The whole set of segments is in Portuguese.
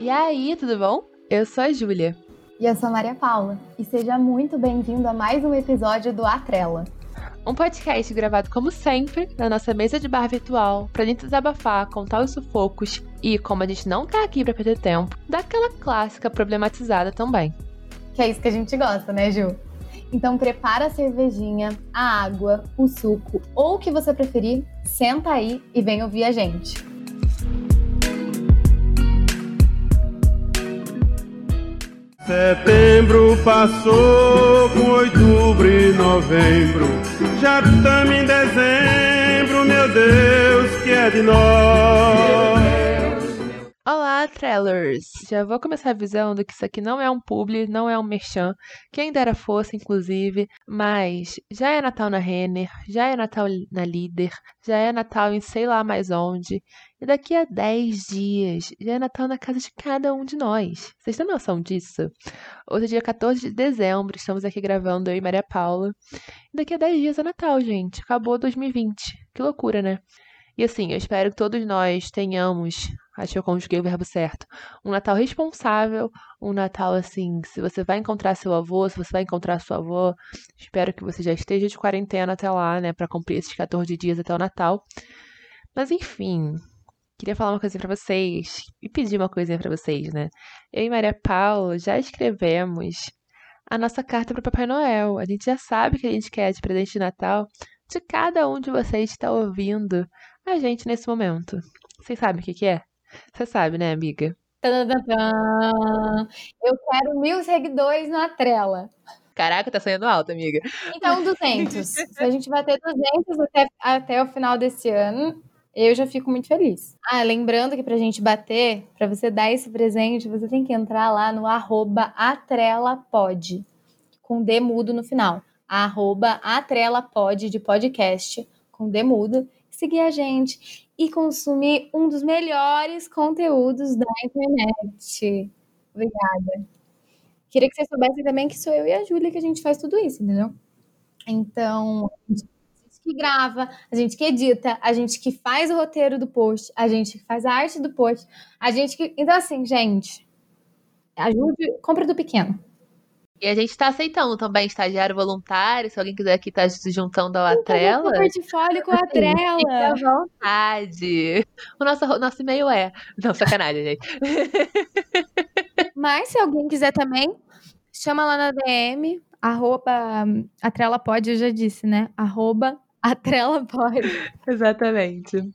E aí, tudo bom? Eu sou a Júlia. E eu sou a Maria Paula. E seja muito bem-vindo a mais um episódio do Atrela. Um podcast gravado, como sempre, na nossa mesa de bar virtual, pra gente desabafar, contar os sufocos e, como a gente não tá aqui pra perder tempo, daquela clássica problematizada também. Que é isso que a gente gosta, né, Ju? Então prepara a cervejinha, a água, o suco ou o que você preferir, senta aí e vem ouvir a gente. Setembro passou com outubro e novembro. Já estamos em dezembro, meu Deus, que é de nós. Olá, Trellers! Já vou começar avisando que isso aqui não é um publi, não é um merchan, quem dera fosse, inclusive, mas já é Natal na Renner, já é Natal na Líder, já é Natal em sei lá mais onde, e daqui a 10 dias já é Natal na casa de cada um de nós. Vocês têm noção disso? Hoje é dia 14 de dezembro, estamos aqui gravando eu e Maria Paula. E daqui a 10 dias é Natal, gente. Acabou 2020. Que loucura, né? E assim, eu espero que todos nós tenhamos, acho que eu conjuguei o verbo certo, um Natal responsável, um Natal assim, se você vai encontrar seu avô, se você vai encontrar sua avó, espero que você já esteja de quarentena até lá, né, para cumprir esses 14 dias até o Natal. Mas enfim, queria falar uma coisinha para vocês e pedir uma coisinha para vocês, né? Eu e Maria Paula já escrevemos a nossa carta para Papai Noel. A gente já sabe que a gente quer de presente de Natal de cada um de vocês que está ouvindo a gente nesse momento. Vocês sabem o que, que é? Você sabe, né, amiga? Eu quero mil seguidores na trela. Caraca, tá saindo alto, amiga. Então, 200. Se a gente bater 200 até, até o final desse ano, eu já fico muito feliz. Ah, lembrando que pra gente bater, pra você dar esse presente, você tem que entrar lá no arroba atrelapod, com D mudo no final. Arroba atrelapod de podcast, com D mudo seguir a gente e consumir um dos melhores conteúdos da internet. Obrigada. Queria que vocês soubessem também que sou eu e a Júlia que a gente faz tudo isso, entendeu? Então, a gente que grava, a gente que edita, a gente que faz o roteiro do post, a gente que faz a arte do post, a gente que. Então, assim, gente, ajude, compra do pequeno. E a gente está aceitando também estagiário voluntário, se alguém quiser aqui estar tá se juntando ao Atrela. Então, portfólio com a Atrela. Fique à vontade. O nosso, nosso e-mail é. Não, sacanagem, gente. Mas se alguém quiser também, chama lá na DM, arroba Atrela pode, eu já disse, né? Arroba Atrela pode. Exatamente.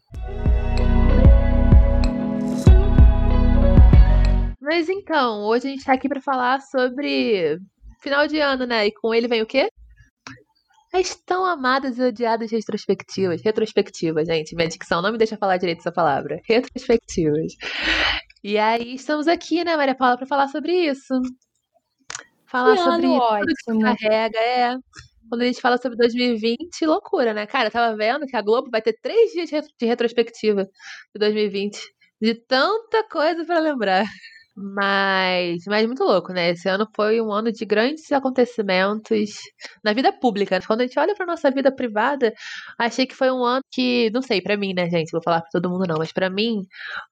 Mas então, hoje a gente tá aqui para falar sobre final de ano, né? E com ele vem o quê? As tão amadas e odiadas retrospectivas. Retrospectivas, gente. Minha dicção não me deixa falar direito essa palavra. Retrospectivas. E aí estamos aqui, né, Maria Paula, para falar sobre isso. Falar que sobre tudo que carrega, é. Quando a gente fala sobre 2020, loucura, né? Cara, eu tava vendo que a Globo vai ter três dias de retrospectiva de 2020. De tanta coisa para lembrar. Mas, mas muito louco, né? Esse ano foi um ano de grandes acontecimentos na vida pública. Quando a gente olha para nossa vida privada, achei que foi um ano que, não sei, para mim, né, gente? Vou falar para todo mundo não, mas para mim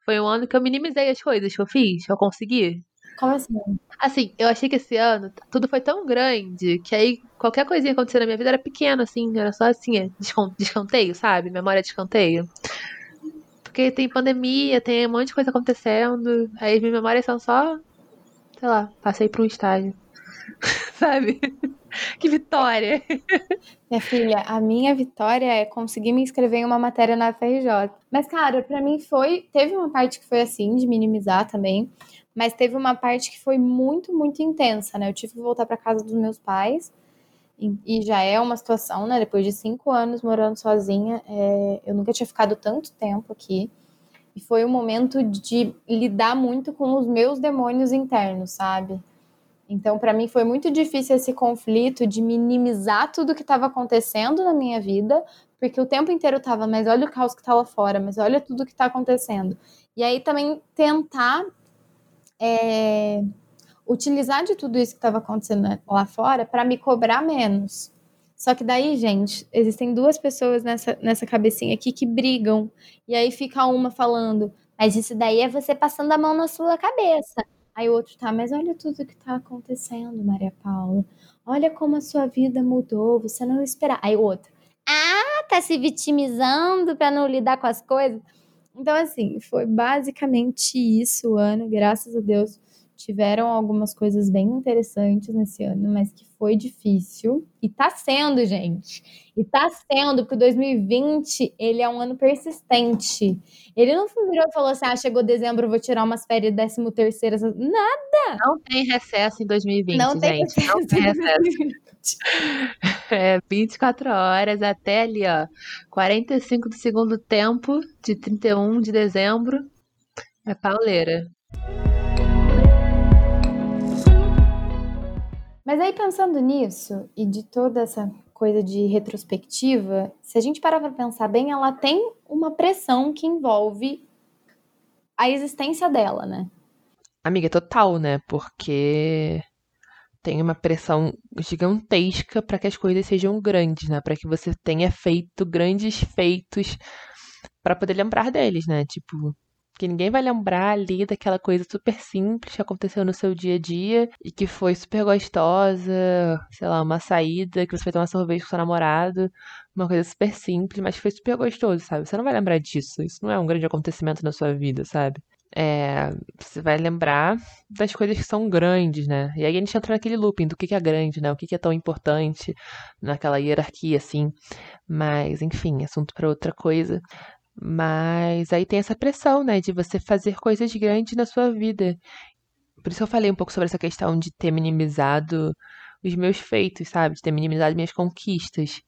foi um ano que eu minimizei as coisas que eu fiz, que eu consegui. Como assim? Assim, eu achei que esse ano tudo foi tão grande que aí qualquer coisinha acontecer na minha vida era pequena, assim, era só assim, é, descanteio, sabe? Memória de escanteio. Porque tem pandemia, tem um monte de coisa acontecendo. Aí as minhas memórias são só. Sei lá, passei por um estágio. Sabe? que vitória! Minha filha, a minha vitória é conseguir me inscrever em uma matéria na FRJ. Mas, cara, para mim foi. Teve uma parte que foi assim, de minimizar também. Mas teve uma parte que foi muito, muito intensa, né? Eu tive que voltar para casa dos meus pais e já é uma situação, né? Depois de cinco anos morando sozinha, é, eu nunca tinha ficado tanto tempo aqui. E foi um momento de lidar muito com os meus demônios internos, sabe? Então, para mim, foi muito difícil esse conflito de minimizar tudo que estava acontecendo na minha vida, porque o tempo inteiro tava, mas olha o caos que tá lá fora, mas olha tudo que está acontecendo. E aí também tentar é, utilizar de tudo isso que estava acontecendo lá fora para me cobrar menos. Só que daí, gente, existem duas pessoas nessa, nessa cabecinha aqui que brigam. E aí fica uma falando, Mas isso daí é você passando a mão na sua cabeça. Aí o outro tá, mas olha tudo que tá acontecendo, Maria Paula. Olha como a sua vida mudou, você não esperava. Aí o outro, ah, tá se vitimizando para não lidar com as coisas. Então, assim, foi basicamente isso o ano, graças a Deus. Tiveram algumas coisas bem interessantes nesse ano, mas que foi difícil. E tá sendo, gente. E tá sendo, porque 2020, ele é um ano persistente. Ele não virou e falou assim, ah, chegou dezembro, vou tirar umas férias décimo terceiro. Nada! Não tem recesso em 2020, não gente. Tem recesso não tem recesso. É 24 horas até ali, ó. 45 do segundo tempo, de 31 de dezembro. É pauleira. Mas aí pensando nisso e de toda essa coisa de retrospectiva, se a gente parar para pensar bem, ela tem uma pressão que envolve a existência dela, né? Amiga, total, né? Porque tem uma pressão gigantesca para que as coisas sejam grandes, né? Para que você tenha feito grandes feitos para poder lembrar deles, né? Tipo, que ninguém vai lembrar ali daquela coisa super simples que aconteceu no seu dia a dia e que foi super gostosa, sei lá, uma saída que você foi tomar sorvete com seu namorado, uma coisa super simples, mas foi super gostoso, sabe? Você não vai lembrar disso, isso não é um grande acontecimento na sua vida, sabe? É, você vai lembrar das coisas que são grandes, né? E aí a gente entra naquele looping do que, que é grande, né? O que, que é tão importante naquela hierarquia, assim. Mas, enfim, assunto para outra coisa. Mas aí tem essa pressão, né, de você fazer coisas grandes na sua vida. Por isso eu falei um pouco sobre essa questão de ter minimizado os meus feitos, sabe? De ter minimizado minhas conquistas.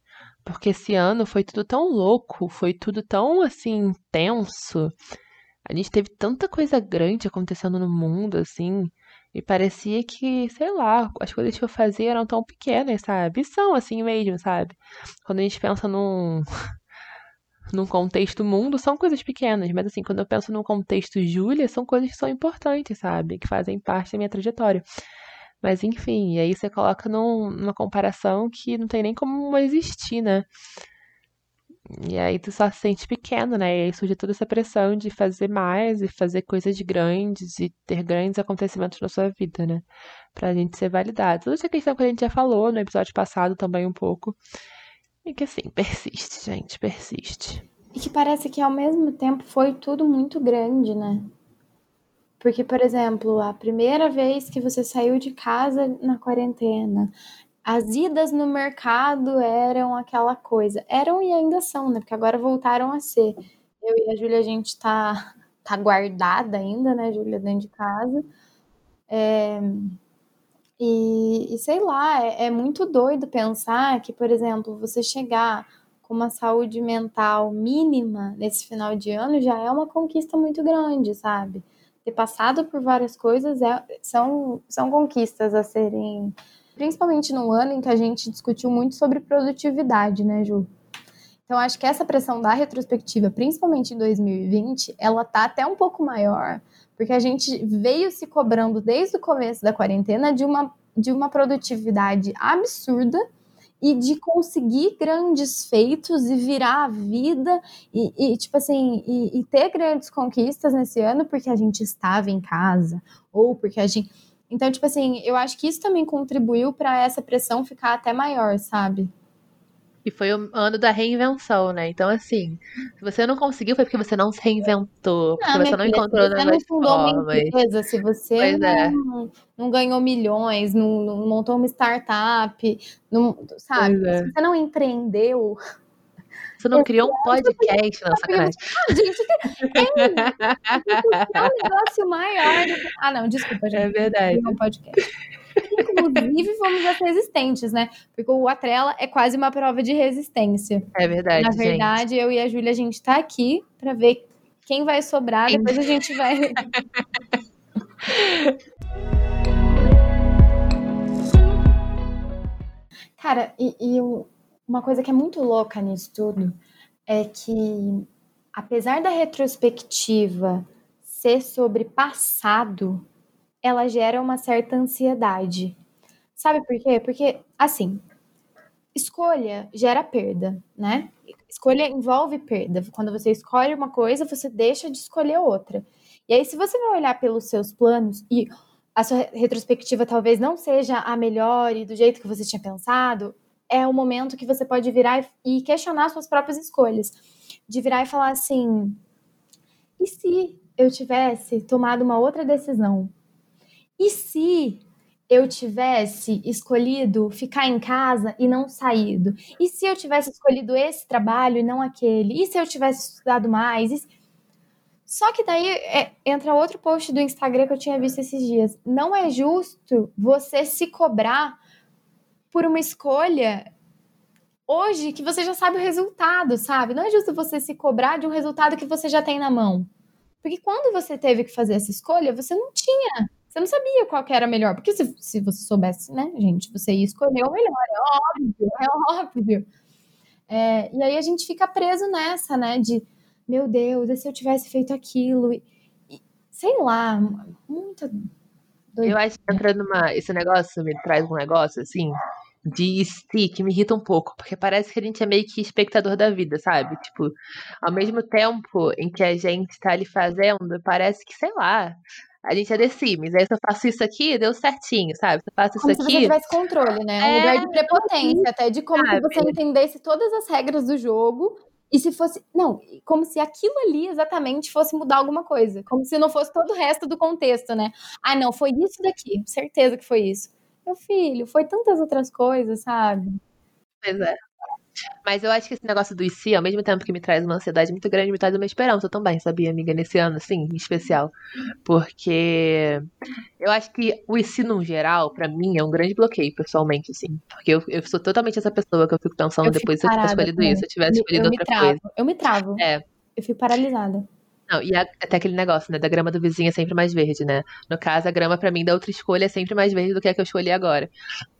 Porque esse ano foi tudo tão louco, foi tudo tão, assim, intenso. A gente teve tanta coisa grande acontecendo no mundo, assim. E parecia que, sei lá, as coisas que eu fazia eram tão pequenas, sabe? E são assim mesmo, sabe? Quando a gente pensa num, num contexto mundo, são coisas pequenas, mas assim, quando eu penso num contexto Júlia, são coisas que são importantes, sabe? Que fazem parte da minha trajetória. Mas enfim, e aí você coloca num, numa comparação que não tem nem como existir, né? E aí tu só se sente pequeno, né? E aí surge toda essa pressão de fazer mais e fazer coisas grandes e ter grandes acontecimentos na sua vida, né? Pra gente ser validado. Toda essa questão que a gente já falou no episódio passado também um pouco. E que assim, persiste, gente, persiste. E que parece que ao mesmo tempo foi tudo muito grande, né? Porque, por exemplo, a primeira vez que você saiu de casa na quarentena, as idas no mercado eram aquela coisa. Eram e ainda são, né? Porque agora voltaram a ser. Eu e a Júlia, a gente tá, tá guardada ainda, né, Júlia, dentro de casa. É, e, e sei lá, é, é muito doido pensar que, por exemplo, você chegar com uma saúde mental mínima nesse final de ano já é uma conquista muito grande, sabe? Ter passado por várias coisas é, são, são conquistas a serem. Principalmente num ano em que a gente discutiu muito sobre produtividade, né, Ju? Então, acho que essa pressão da retrospectiva, principalmente em 2020, ela tá até um pouco maior, porque a gente veio se cobrando desde o começo da quarentena de uma, de uma produtividade absurda e de conseguir grandes feitos e virar a vida e, e tipo assim, e, e, ter grandes conquistas nesse ano porque a gente estava em casa ou porque a gente. Então, tipo assim, eu acho que isso também contribuiu para essa pressão ficar até maior, sabe? E foi o ano da reinvenção, né? Então, assim, se você não conseguiu, foi porque você não se reinventou, porque você não encontrou novas formas. Você não fundou uma empresa, se você pois não, é. não ganhou milhões, não, não, montou uma startup, não, sabe? É. Se você não empreendeu... Você não criou um podcast, não, sacanagem. Ah, gente, é, é um negócio maior. Ah, não, desculpa, gente. É verdade. Um podcast. Inclusive, fomos as resistentes, né? Porque o Atrela é quase uma prova de resistência. É verdade. Na verdade, gente. eu e a Júlia, a gente tá aqui para ver quem vai sobrar, quem... depois a gente vai. Cara, e, e uma coisa que é muito louca nisso tudo é que, apesar da retrospectiva ser sobre passado, ela gera uma certa ansiedade. Sabe por quê? Porque, assim, escolha gera perda, né? Escolha envolve perda. Quando você escolhe uma coisa, você deixa de escolher outra. E aí, se você vai olhar pelos seus planos e a sua retrospectiva talvez não seja a melhor e do jeito que você tinha pensado, é o momento que você pode virar e questionar suas próprias escolhas. De virar e falar assim: e se eu tivesse tomado uma outra decisão? E se eu tivesse escolhido ficar em casa e não saído? E se eu tivesse escolhido esse trabalho e não aquele? E se eu tivesse estudado mais? E... Só que daí é, entra outro post do Instagram que eu tinha visto esses dias. Não é justo você se cobrar por uma escolha hoje que você já sabe o resultado, sabe? Não é justo você se cobrar de um resultado que você já tem na mão. Porque quando você teve que fazer essa escolha, você não tinha você não sabia qual que era melhor. Porque se, se você soubesse, né, gente, você ia escolher o melhor. É óbvio, é óbvio. É, e aí a gente fica preso nessa, né? De, meu Deus, e se eu tivesse feito aquilo? E, e, sei lá, muita. Eu acho que entra numa. Esse negócio me traz um negócio assim de si que me irrita um pouco, porque parece que a gente é meio que espectador da vida, sabe? Tipo, ao mesmo tempo em que a gente tá ali fazendo, parece que, sei lá, a gente é The Sims. Aí se eu faço isso aqui, deu certinho, sabe? Se eu faço como isso aqui. Como se você tivesse controle, né? É um lugar de prepotência, até de como se você entendesse todas as regras do jogo. E se fosse. Não, como se aquilo ali exatamente fosse mudar alguma coisa. Como se não fosse todo o resto do contexto, né? Ah, não, foi isso daqui. Certeza que foi isso. Meu filho, foi tantas outras coisas, sabe? Pois é. Mas eu acho que esse negócio do IC, ao mesmo tempo que me traz uma ansiedade muito grande, me traz uma esperança também, sabia, amiga, nesse ano, assim, em especial. Porque eu acho que o IC, no geral, para mim, é um grande bloqueio, pessoalmente, assim. Porque eu, eu sou totalmente essa pessoa que eu fico pensando eu depois se eu tivesse escolhido também. isso, se eu tivesse escolhido eu outra coisa. Eu me travo. É. Eu fico paralisada. Não, e a, até aquele negócio, né, da grama do vizinho é sempre mais verde, né? No caso, a grama para mim da outra escolha é sempre mais verde do que a que eu escolhi agora.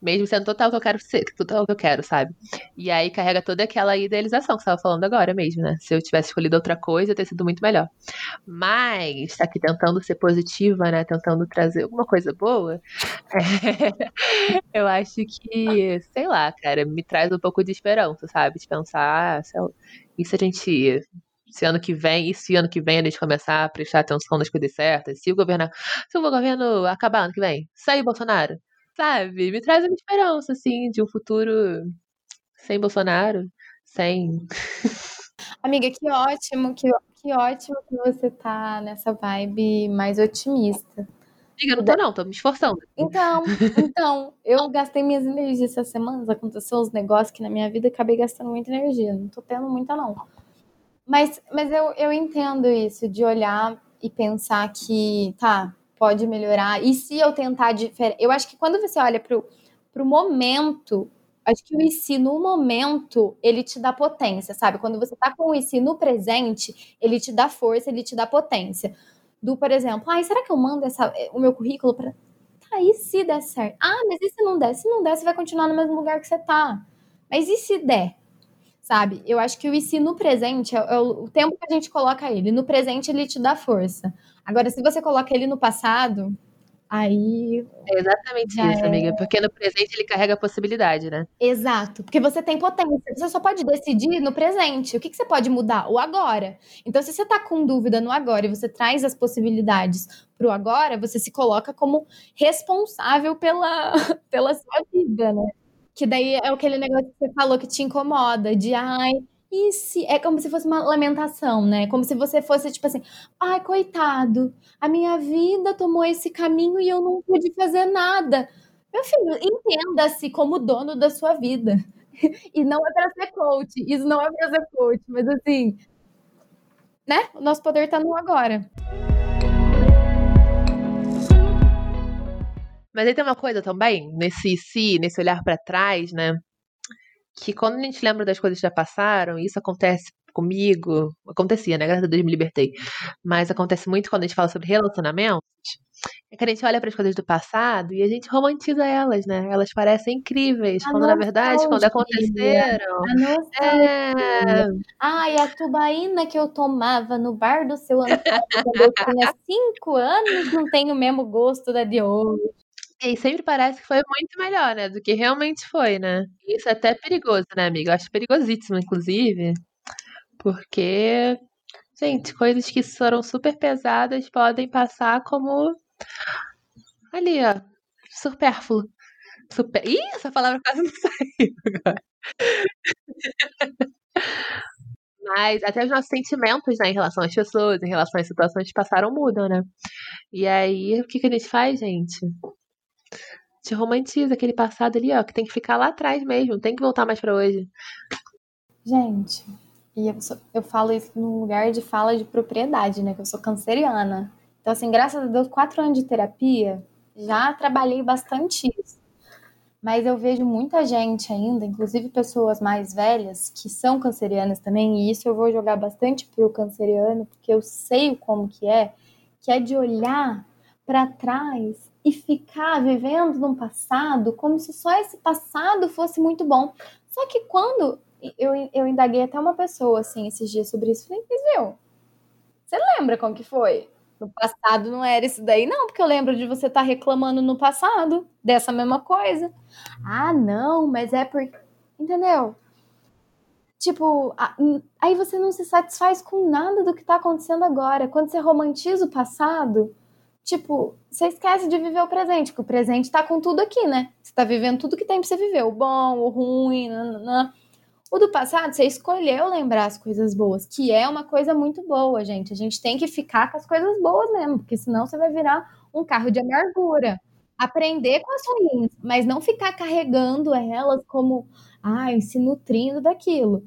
Mesmo sendo total que eu quero ser, total que eu quero, sabe? E aí carrega toda aquela idealização que você tava falando agora mesmo, né? Se eu tivesse escolhido outra coisa, ia ter sido muito melhor. Mas, tá aqui tentando ser positiva, né? Tentando trazer alguma coisa boa. Eu acho que, sei lá, cara, me traz um pouco de esperança, sabe? De pensar, ah, sei lá, a gente se ano que vem, e se ano que vem a gente começar a prestar atenção nas coisas certas, se o governo, se o governo acabar ano que vem, sair Bolsonaro, sabe? Me traz uma esperança, assim, de um futuro sem Bolsonaro, sem. Amiga, que ótimo, que, que ótimo que você tá nessa vibe mais otimista. Amiga, não tô não, tô me esforçando. Então, então, eu gastei minhas energias essas semanas, aconteceu uns negócios que na minha vida acabei gastando muita energia. Não tô tendo muita, não. Mas, mas eu, eu entendo isso, de olhar e pensar que, tá, pode melhorar. E se eu tentar diferente? Eu acho que quando você olha pro, pro momento, acho que o IC no momento, ele te dá potência, sabe? Quando você tá com o IC no presente, ele te dá força, ele te dá potência. Do, por exemplo, ai, será que eu mando essa, o meu currículo para Tá, e se der certo? Ah, mas e se não der? Se não der, você vai continuar no mesmo lugar que você tá. Mas e se der? Sabe? Eu acho que o IC no presente é, é o tempo que a gente coloca ele. No presente ele te dá força. Agora, se você coloca ele no passado, aí. É exatamente isso, é... amiga. Porque no presente ele carrega a possibilidade, né? Exato. Porque você tem potência. Você só pode decidir no presente. O que, que você pode mudar? O agora. Então, se você tá com dúvida no agora e você traz as possibilidades pro agora, você se coloca como responsável pela, pela sua vida, né? Que daí é aquele negócio que você falou que te incomoda, de ai, e se. É como se fosse uma lamentação, né? Como se você fosse tipo assim, ai, coitado, a minha vida tomou esse caminho e eu não pude fazer nada. Meu filho, entenda-se como dono da sua vida. E não é para ser coach, isso não é para ser coach, mas assim, né? O nosso poder tá no agora. Mas aí tem uma coisa também, nesse si, nesse olhar para trás, né? Que quando a gente lembra das coisas que já passaram, isso acontece comigo, acontecia, né? Graças a Deus me libertei. Mas acontece muito quando a gente fala sobre relacionamentos, é que a gente olha para as coisas do passado e a gente romantiza elas, né? Elas parecem incríveis, a quando na verdade, quando aconteceram. A é... Ai, a tubaína que eu tomava no bar do seu Antônio quando eu tinha cinco anos não tem o mesmo gosto da de hoje. E sempre parece que foi muito melhor, né? Do que realmente foi, né? Isso é até perigoso, né, amiga? Eu acho perigosíssimo, inclusive. Porque, gente, coisas que foram super pesadas podem passar como. Ali, ó. Super... Ih, essa palavra quase não saiu agora. Mas até os nossos sentimentos né, em relação às pessoas, em relação às situações que passaram, mudam, né? E aí, o que, que a gente faz, gente? Te romantiza aquele passado ali, ó, que tem que ficar lá atrás mesmo, tem que voltar mais para hoje. Gente, e eu, sou, eu falo isso num lugar de fala de propriedade, né? Que eu sou canceriana. Então, assim, graças a Deus, quatro anos de terapia, já trabalhei bastante isso. Mas eu vejo muita gente ainda, inclusive pessoas mais velhas, que são cancerianas também, e isso eu vou jogar bastante pro canceriano, porque eu sei como que é, que é de olhar para trás e ficar vivendo num passado como se só esse passado fosse muito bom. Só que quando eu, eu indaguei até uma pessoa assim esses dias sobre isso, falei, mas viu? Você lembra como que foi? No passado não era isso daí, não, porque eu lembro de você estar tá reclamando no passado dessa mesma coisa. Ah, não, mas é porque. Entendeu? Tipo, aí você não se satisfaz com nada do que tá acontecendo agora. Quando você romantiza o passado, tipo, você esquece de viver o presente, porque o presente tá com tudo aqui, né? Você tá vivendo tudo que tem pra você viver, o bom, o ruim, nananã. O do passado, você escolheu lembrar as coisas boas, que é uma coisa muito boa, gente. A gente tem que ficar com as coisas boas mesmo, porque senão você vai virar um carro de amargura. Aprender com as ruins, mas não ficar carregando elas como, ai, se nutrindo daquilo.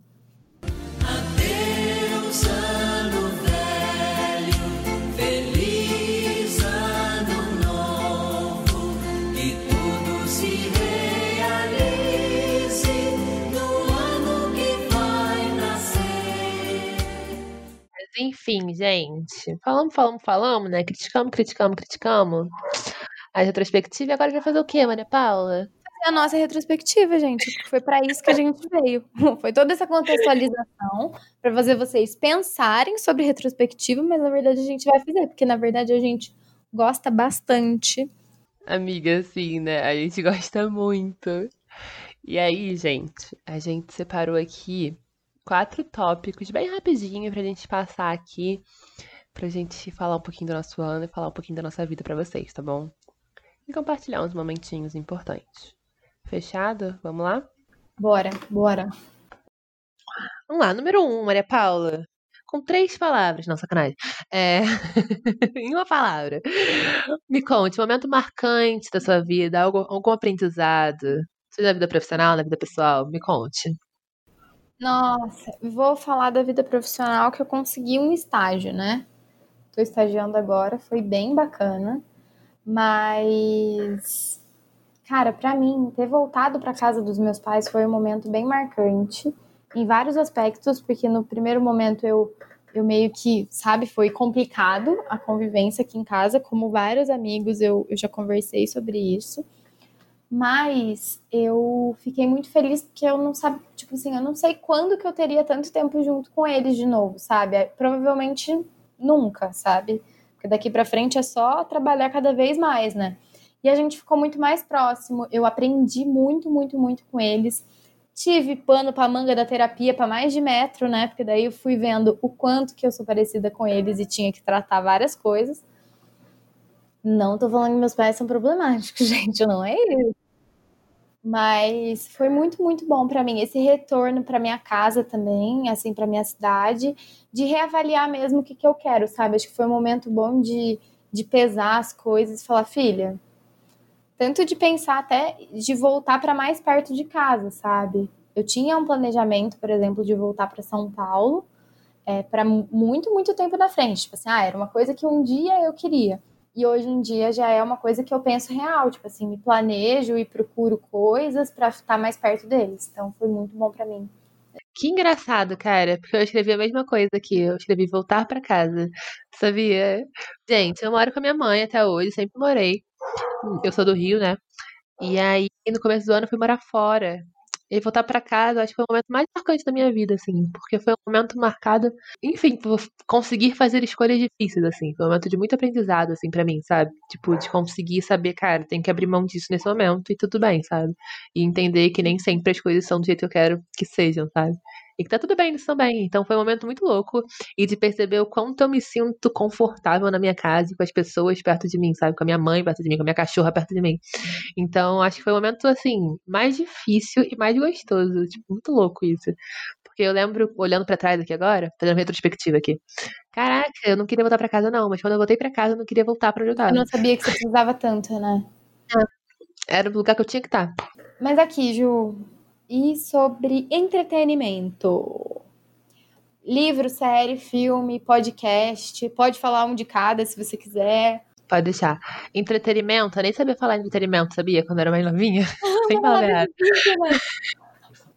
Enfim, gente. Falamos, falamos, falamos, né? Criticamos, criticamos, criticamos. A retrospectiva, e agora vai fazer o quê, Maria Paula? a nossa retrospectiva, gente. Foi para isso que a gente veio. Foi toda essa contextualização para fazer vocês pensarem sobre retrospectiva, mas na verdade a gente vai fazer, porque na verdade a gente gosta bastante. Amiga, sim, né? A gente gosta muito. E aí, gente, a gente separou aqui quatro tópicos bem rapidinho pra gente passar aqui, pra gente falar um pouquinho do nosso ano e falar um pouquinho da nossa vida para vocês, tá bom? E compartilhar uns momentinhos importantes. Fechado? Vamos lá? Bora, bora. Vamos lá, número um, Maria Paula. Com três palavras. Não, sacanagem. É... em uma palavra. Me conte, um momento marcante da sua vida, algo, algum aprendizado. Seja na vida profissional, na vida pessoal. Me conte. Nossa, vou falar da vida profissional que eu consegui um estágio, né? Tô estagiando agora, foi bem bacana, mas cara, para mim ter voltado para casa dos meus pais foi um momento bem marcante em vários aspectos, porque no primeiro momento eu eu meio que, sabe, foi complicado a convivência aqui em casa, como vários amigos eu, eu já conversei sobre isso. Mas eu fiquei muito feliz porque eu não sabia, tipo assim, eu não sei quando que eu teria tanto tempo junto com eles de novo, sabe? É, provavelmente nunca, sabe? Porque daqui para frente é só trabalhar cada vez mais, né? E a gente ficou muito mais próximo. Eu aprendi muito, muito, muito com eles. Tive pano para manga da terapia para mais de metro, né? Porque daí eu fui vendo o quanto que eu sou parecida com eles e tinha que tratar várias coisas. Não tô falando que meus pais são problemáticos, gente, não é isso. Mas foi muito, muito bom para mim esse retorno para minha casa também, assim, para minha cidade, de reavaliar mesmo o que, que eu quero, sabe? Acho que foi um momento bom de, de pesar as coisas e falar, filha, tanto de pensar até de voltar para mais perto de casa, sabe? Eu tinha um planejamento, por exemplo, de voltar para São Paulo é, para muito, muito tempo na frente. Tipo assim, ah, era uma coisa que um dia eu queria. E hoje em dia já é uma coisa que eu penso real, tipo assim, me planejo e procuro coisas para estar mais perto deles. Então foi muito bom para mim. Que engraçado, cara, porque eu escrevi a mesma coisa aqui. Eu escrevi voltar para casa, sabia? Gente, eu moro com a minha mãe até hoje, sempre morei. Eu sou do Rio, né? E aí, no começo do ano, eu fui morar fora. E voltar para casa, acho que foi o momento mais marcante da minha vida, assim, porque foi um momento marcado, enfim, por conseguir fazer escolhas difíceis, assim. Foi um momento de muito aprendizado, assim, para mim, sabe? Tipo, de conseguir saber, cara, tem que abrir mão disso nesse momento e tudo bem, sabe? E entender que nem sempre as coisas são do jeito que eu quero que sejam, sabe? E que tá tudo bem nisso também. Então foi um momento muito louco. E de perceber o quanto eu me sinto confortável na minha casa, com as pessoas perto de mim, sabe? Com a minha mãe perto de mim, com a minha cachorra perto de mim. Então acho que foi o momento, assim, mais difícil e mais gostoso. Tipo, muito louco isso. Porque eu lembro, olhando para trás aqui agora, fazendo retrospectiva aqui. Caraca, eu não queria voltar para casa, não. Mas quando eu voltei para casa, eu não queria voltar pra onde eu não sabia que você precisava tanto, né? É, era o lugar que eu tinha que estar. Mas aqui, Ju, e sobre entretenimento. Livro, série, filme, podcast. Pode falar um de cada se você quiser. Pode deixar. Entretenimento, eu nem sabia falar entretenimento, sabia? Quando eu era mais novinha. Sem nada.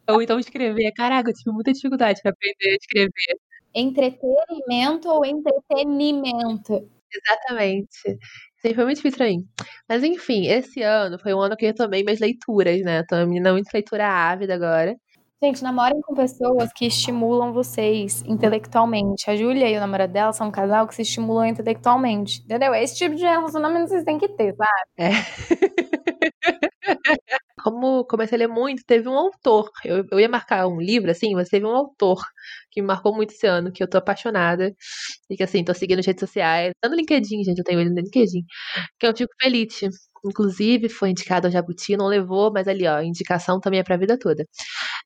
Ou então escrever. Caraca, eu tive muita dificuldade para aprender a escrever. Entretenimento ou entretenimento? Exatamente. Sempre foi muito difícil mim. Mas enfim, esse ano foi um ano que eu retomei minhas leituras, né? Tô uma menina muito leitura ávida agora. Gente, namorem com pessoas que estimulam vocês intelectualmente. A Júlia e o namorado dela são um casal que se estimulam intelectualmente. Entendeu? Esse tipo de relacionamento vocês têm que ter, sabe? É. Comecei a ler muito, teve um autor. Eu, eu ia marcar um livro, assim, mas teve um autor que me marcou muito esse ano, que eu tô apaixonada. E que, assim, tô seguindo nas redes sociais. Tá no LinkedIn, gente, eu tenho ele no LinkedIn. Que é o Tico Felite. Inclusive, foi indicado ao Jabuti, não levou, mas ali, ó, indicação também é pra vida toda.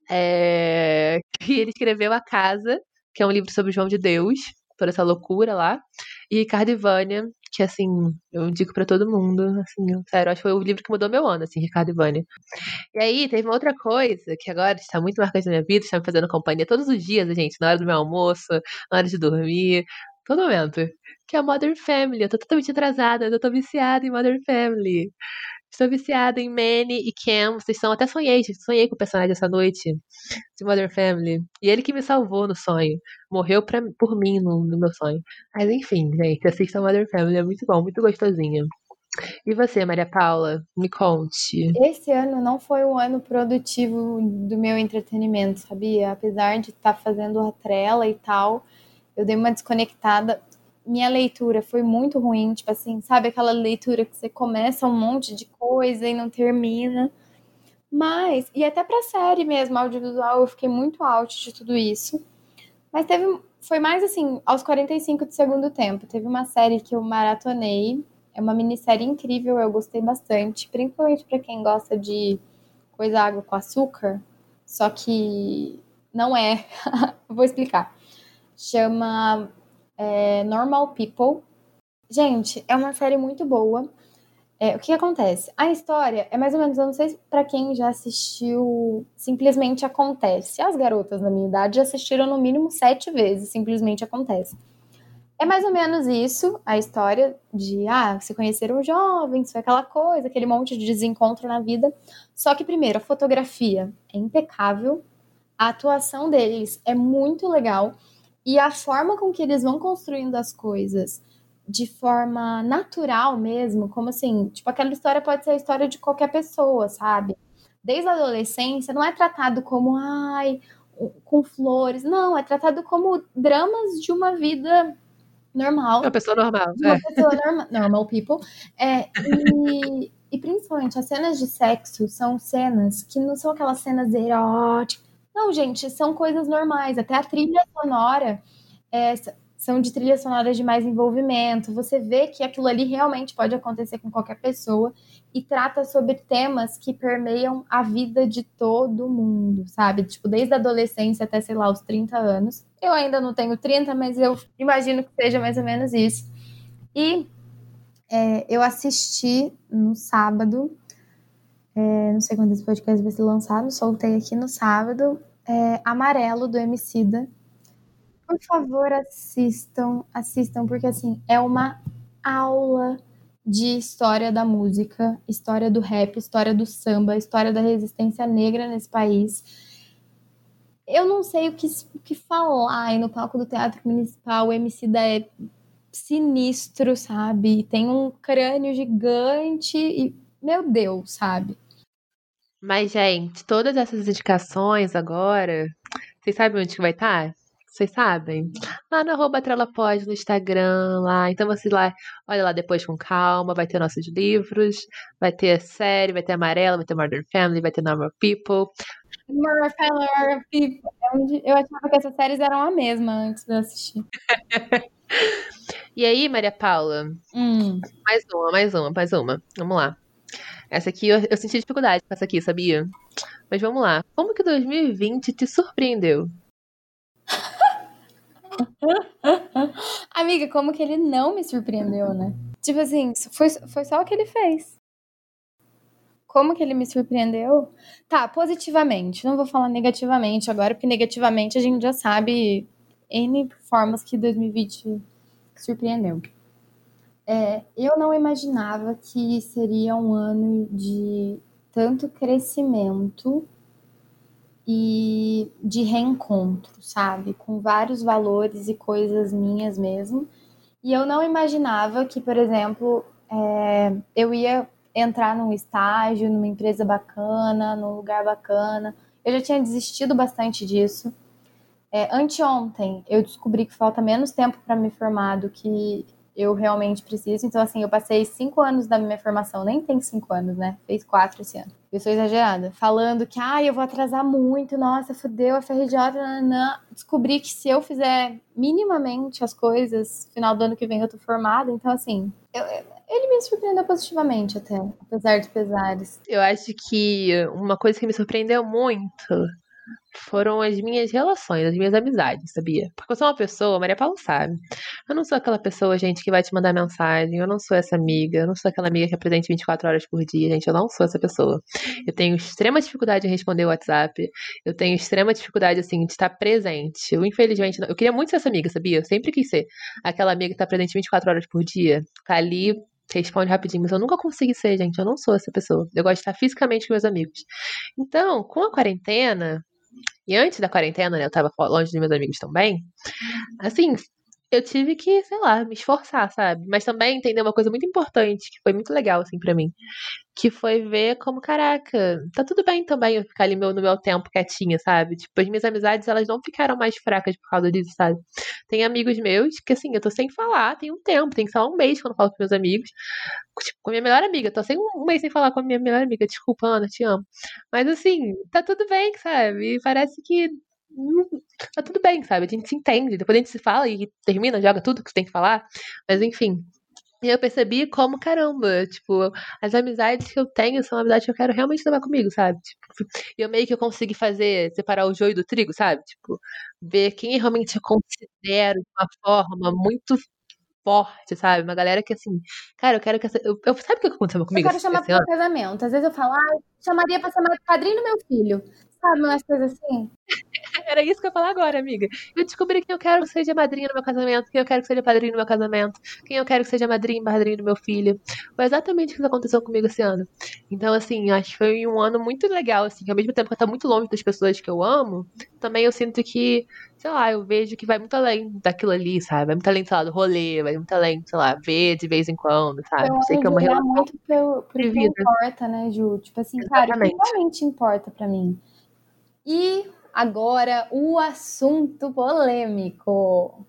É... Que ele escreveu A Casa, que é um livro sobre João de Deus, por essa loucura lá. E Ivânia, que assim, eu indico para todo mundo, assim, sério, acho que foi o livro que mudou meu ano, assim, Ricardo Ivânia. E aí, teve uma outra coisa que agora está muito marcante na minha vida, está me fazendo companhia todos os dias, gente, na hora do meu almoço, na hora de dormir, todo momento. Que é a Modern Family. Eu tô totalmente atrasada, eu tô viciada em Modern Family. Estou viciada em Manny e Cam. Vocês são até sonhei, sonhei com o personagem essa noite de Mother Family. E ele que me salvou no sonho. Morreu pra, por mim no, no meu sonho. Mas enfim, gente, assistam Mother Family, é muito bom, muito gostosinho. E você, Maria Paula, me conte. Esse ano não foi um ano produtivo do meu entretenimento, sabia? Apesar de estar tá fazendo a trela e tal, eu dei uma desconectada minha leitura foi muito ruim, tipo assim, sabe aquela leitura que você começa um monte de coisa e não termina. Mas, e até pra série mesmo, audiovisual, eu fiquei muito out de tudo isso. Mas teve, foi mais assim, aos 45 do segundo tempo. Teve uma série que eu maratonei, é uma minissérie incrível, eu gostei bastante, principalmente para quem gosta de coisa água com açúcar, só que não é. Vou explicar. Chama é Normal People. Gente, é uma série muito boa. É, o que acontece? A história é mais ou menos, eu não sei para quem já assistiu Simplesmente Acontece. As garotas da minha idade já assistiram no mínimo sete vezes Simplesmente Acontece. É mais ou menos isso, a história de, ah, se conheceram jovens, foi aquela coisa, aquele monte de desencontro na vida. Só que, primeiro, a fotografia é impecável, a atuação deles é muito legal. E a forma com que eles vão construindo as coisas de forma natural mesmo, como assim, tipo, aquela história pode ser a história de qualquer pessoa, sabe? Desde a adolescência, não é tratado como, ai, com flores, não, é tratado como dramas de uma vida normal. Uma pessoa normal. Uma é. pessoa normal, normal people. É, e, e principalmente as cenas de sexo são cenas que não são aquelas cenas eróticas não, gente, são coisas normais. Até a trilha sonora é, são de trilhas sonoras de mais envolvimento. Você vê que aquilo ali realmente pode acontecer com qualquer pessoa e trata sobre temas que permeiam a vida de todo mundo, sabe? Tipo, desde a adolescência até, sei lá, os 30 anos. Eu ainda não tenho 30, mas eu imagino que seja mais ou menos isso. E é, eu assisti no sábado é, não sei quando esse podcast vai ser lançado, soltei aqui no sábado, é, Amarelo, do Emicida. Por favor, assistam, assistam, porque assim, é uma aula de história da música, história do rap, história do samba, história da resistência negra nesse país. Eu não sei o que, o que falar e no palco do Teatro Municipal, o Emicida é sinistro, sabe? Tem um crânio gigante e, meu Deus, sabe? Mas, gente, todas essas indicações agora, vocês sabem onde que vai estar? Vocês sabem? Lá no arroba no Instagram, lá. Então vocês lá, olha lá depois com calma, vai ter nossos livros, vai ter a série, vai ter Amarela, vai ter Modern Family, vai ter Normal People. Normal Family, People. Eu achava que essas séries eram a mesma antes de assistir. e aí, Maria Paula? Hum. Mais uma, mais uma, mais uma. Vamos lá. Essa aqui eu, eu senti dificuldade com essa aqui, sabia? Mas vamos lá. Como que 2020 te surpreendeu? Amiga, como que ele não me surpreendeu, né? Tipo assim, foi, foi só o que ele fez. Como que ele me surpreendeu? Tá, positivamente. Não vou falar negativamente agora, porque negativamente a gente já sabe N formas que 2020 surpreendeu. É, eu não imaginava que seria um ano de tanto crescimento e de reencontro, sabe? Com vários valores e coisas minhas mesmo. E eu não imaginava que, por exemplo, é, eu ia entrar num estágio, numa empresa bacana, num lugar bacana. Eu já tinha desistido bastante disso. É, anteontem eu descobri que falta menos tempo para me formar do que eu realmente preciso. Então, assim, eu passei cinco anos da minha formação, nem tem cinco anos, né? Fez quatro esse ano. Eu sou exagerada. Falando que, ah, eu vou atrasar muito, nossa, fudeu a FRJ, nanã. Descobri que se eu fizer minimamente as coisas, final do ano que vem eu tô formada. Então, assim, eu, ele me surpreendeu positivamente até, apesar dos pesares. Eu acho que uma coisa que me surpreendeu muito foram as minhas relações, as minhas amizades, sabia? Porque eu sou uma pessoa, Maria Paula sabe. Eu não sou aquela pessoa, gente, que vai te mandar mensagem. Eu não sou essa amiga. Eu não sou aquela amiga que é presente 24 horas por dia, gente. Eu não sou essa pessoa. Eu tenho extrema dificuldade em responder o WhatsApp. Eu tenho extrema dificuldade, assim, de estar presente. Eu, infelizmente, não... eu queria muito ser essa amiga, sabia? Eu sempre quis ser aquela amiga que tá presente 24 horas por dia. Tá ali responde rapidinho, mas eu nunca consegui ser, gente. Eu não sou essa pessoa. Eu gosto de estar fisicamente com meus amigos. Então, com a quarentena, e antes da quarentena, né, eu tava longe dos meus amigos também. Assim, eu tive que, sei lá, me esforçar, sabe? Mas também entender uma coisa muito importante, que foi muito legal, assim, para mim. Que foi ver como, caraca, tá tudo bem também eu ficar ali no meu tempo quietinha, sabe? Tipo, as minhas amizades, elas não ficaram mais fracas por causa disso, sabe? Tem amigos meus que, assim, eu tô sem falar, tem um tempo, tem só um mês quando eu falo com meus amigos. Tipo, com a minha melhor amiga, tô sem um mês sem falar com a minha melhor amiga. Desculpa, Ana, te amo. Mas, assim, tá tudo bem, sabe? E parece que tá tudo bem, sabe? A gente se entende, depois a gente se fala e termina, joga tudo que você tem que falar. Mas enfim. E eu percebi como, caramba, tipo, as amizades que eu tenho são amizades que eu quero realmente levar comigo, sabe? Tipo, eu meio que eu consegui fazer, separar o joio do trigo, sabe? Tipo, ver quem realmente eu considero de uma forma muito forte, sabe? Uma galera que assim, cara, eu quero que essa. Eu, eu sabe o que aconteceu comigo? Eu quero chamar pro casamento. Às vezes eu falo, ah, chamaria pra chamar padrinho do meu filho. Sabe, umas coisas assim. Era isso que eu ia falar agora, amiga. Eu descobri quem eu quero que seja madrinha no meu casamento, quem eu quero que seja padrinho no meu casamento, quem eu quero que seja madrinha e padrinho do meu filho. Foi exatamente o que aconteceu comigo esse ano. Então, assim, acho que foi um ano muito legal, assim, que ao mesmo tempo que eu tô muito longe das pessoas que eu amo, também eu sinto que, sei lá, eu vejo que vai muito além daquilo ali, sabe? Vai muito além, sei lá, do rolê, vai muito além, sei lá, ver de vez em quando, sabe? Eu sei que é uma relação muito pelo, pelo que importa, né, Ju? Tipo assim, exatamente. cara, o que realmente importa para mim? E agora o assunto polêmico.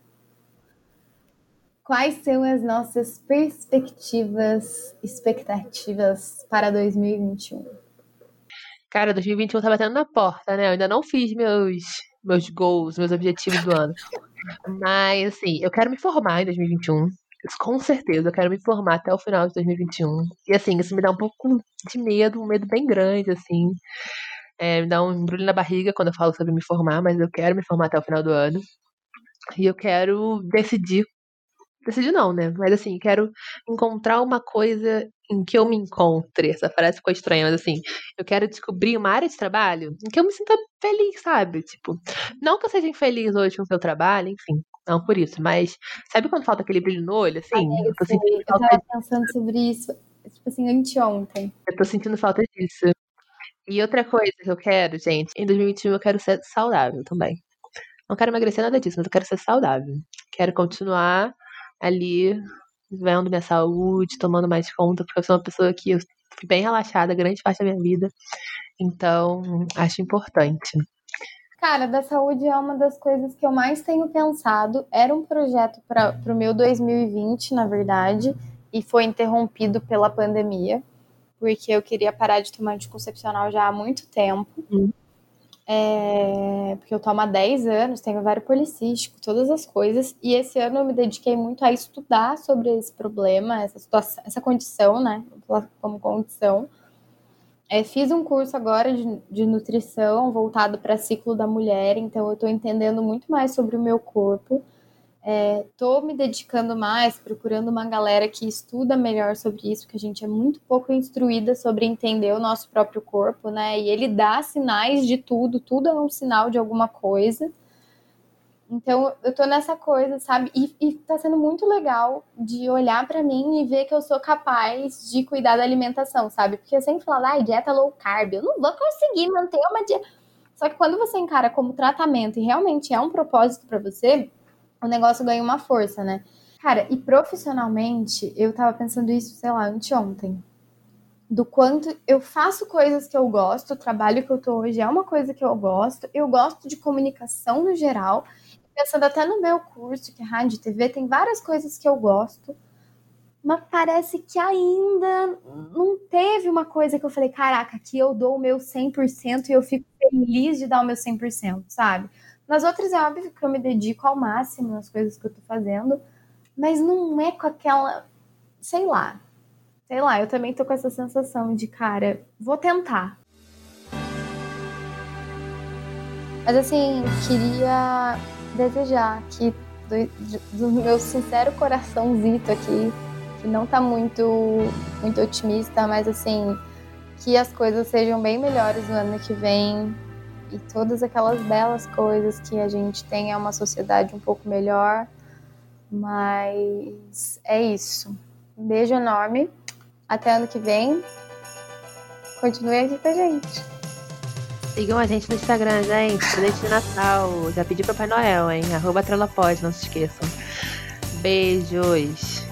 Quais são as nossas perspectivas, expectativas para 2021? Cara, 2021 tá batendo na porta, né? Eu ainda não fiz meus, meus goals, meus objetivos do ano. Mas, assim, eu quero me formar em 2021. Com certeza, eu quero me formar até o final de 2021. E, assim, isso me dá um pouco de medo, um medo bem grande, assim. É, me dá um embrulho na barriga quando eu falo sobre me formar, mas eu quero me formar até o final do ano. E eu quero decidir. Decidir não, né? Mas assim, quero encontrar uma coisa em que eu me encontre. Essa frase ficou estranha, mas assim, eu quero descobrir uma área de trabalho em que eu me sinta feliz, sabe? Tipo, não que eu seja infeliz hoje com o seu trabalho, enfim, não por isso, mas sabe quando falta aquele brilho no olho, assim? eu, tô sentindo eu tava de... pensando sobre isso, tipo assim, anteontem. Eu tô sentindo falta disso. E outra coisa que eu quero, gente, em 2021 eu quero ser saudável também. Não quero emagrecer nada disso, mas eu quero ser saudável. Quero continuar ali vendo minha saúde, tomando mais conta, porque eu sou uma pessoa que eu fui bem relaxada grande parte da minha vida. Então, acho importante. Cara, da saúde é uma das coisas que eu mais tenho pensado. Era um projeto para o meu 2020, na verdade, e foi interrompido pela pandemia, porque eu queria parar de tomar anticoncepcional já há muito tempo. Hum. É, porque eu tomo há 10 anos, tenho ovário policístico, todas as coisas. E esse ano eu me dediquei muito a estudar sobre esse problema, essa situação, essa condição, né? Como condição. É, fiz um curso agora de, de nutrição voltado para ciclo da mulher, então eu estou entendendo muito mais sobre o meu corpo. Estou é, me dedicando mais, procurando uma galera que estuda melhor sobre isso, que a gente é muito pouco instruída sobre entender o nosso próprio corpo, né? E ele dá sinais de tudo, tudo é um sinal de alguma coisa. Então, eu tô nessa coisa, sabe? E, e tá sendo muito legal de olhar para mim e ver que eu sou capaz de cuidar da alimentação, sabe? Porque eu sempre falo, ah, dieta low carb, eu não vou conseguir manter uma dieta. Só que quando você encara como tratamento e realmente é um propósito para você, o negócio ganha uma força, né? Cara, e profissionalmente, eu tava pensando isso, sei lá, anteontem. Do quanto eu faço coisas que eu gosto, o trabalho que eu tô hoje é uma coisa que eu gosto, eu gosto de comunicação no geral pensando até no meu curso, que é rádio e TV, tem várias coisas que eu gosto, mas parece que ainda não teve uma coisa que eu falei, caraca, aqui eu dou o meu 100% e eu fico feliz de dar o meu 100%, sabe? Nas outras é óbvio que eu me dedico ao máximo nas coisas que eu tô fazendo, mas não é com aquela, sei lá. Sei lá, eu também tô com essa sensação de, cara, vou tentar. Mas assim, queria desejar que do, do meu sincero coraçãozito aqui, que não tá muito, muito otimista, mas assim, que as coisas sejam bem melhores no ano que vem e todas aquelas belas coisas que a gente tenha uma sociedade um pouco melhor. Mas é isso. Um beijo enorme. Até ano que vem. Continue aqui com a gente. Sigam a gente no Instagram, gente. Presente de Natal. Já pedi Papai Noel, hein? Arroba não se esqueçam. Beijos.